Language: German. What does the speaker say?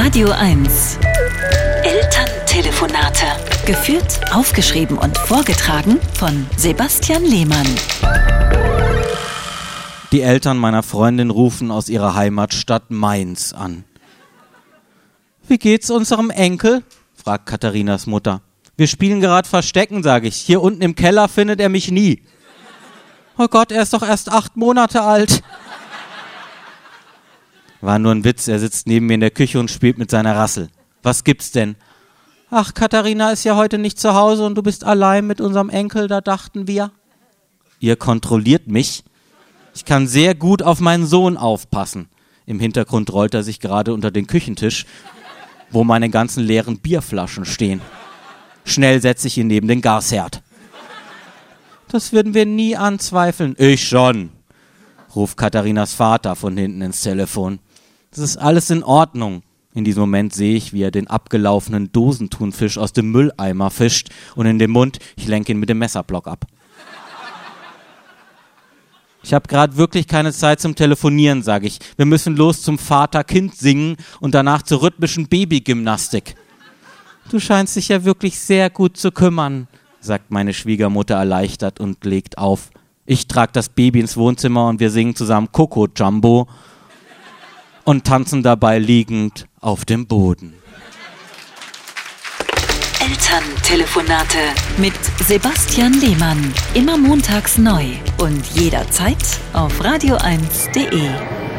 Radio 1. Elterntelefonate. Geführt, aufgeschrieben und vorgetragen von Sebastian Lehmann. Die Eltern meiner Freundin rufen aus ihrer Heimatstadt Mainz an. Wie geht's unserem Enkel? fragt Katharinas Mutter. Wir spielen gerade Verstecken, sage ich. Hier unten im Keller findet er mich nie. Oh Gott, er ist doch erst acht Monate alt. War nur ein Witz, er sitzt neben mir in der Küche und spielt mit seiner Rassel. Was gibt's denn? Ach, Katharina ist ja heute nicht zu Hause und du bist allein mit unserem Enkel, da dachten wir. Ihr kontrolliert mich. Ich kann sehr gut auf meinen Sohn aufpassen. Im Hintergrund rollt er sich gerade unter den Küchentisch, wo meine ganzen leeren Bierflaschen stehen. Schnell setze ich ihn neben den Gasherd. Das würden wir nie anzweifeln. Ich schon, ruft Katharinas Vater von hinten ins Telefon. Das ist alles in Ordnung. In diesem Moment sehe ich, wie er den abgelaufenen Dosentunfisch aus dem Mülleimer fischt und in den Mund, ich lenke ihn mit dem Messerblock ab. Ich habe gerade wirklich keine Zeit zum Telefonieren, sage ich. Wir müssen los zum Vater-Kind singen und danach zur rhythmischen Babygymnastik. Du scheinst dich ja wirklich sehr gut zu kümmern, sagt meine Schwiegermutter erleichtert und legt auf. Ich trage das Baby ins Wohnzimmer und wir singen zusammen Coco Jumbo und tanzen dabei liegend auf dem Boden. Elterntelefonate mit Sebastian Lehmann. Immer montags neu und jederzeit auf radio1.de.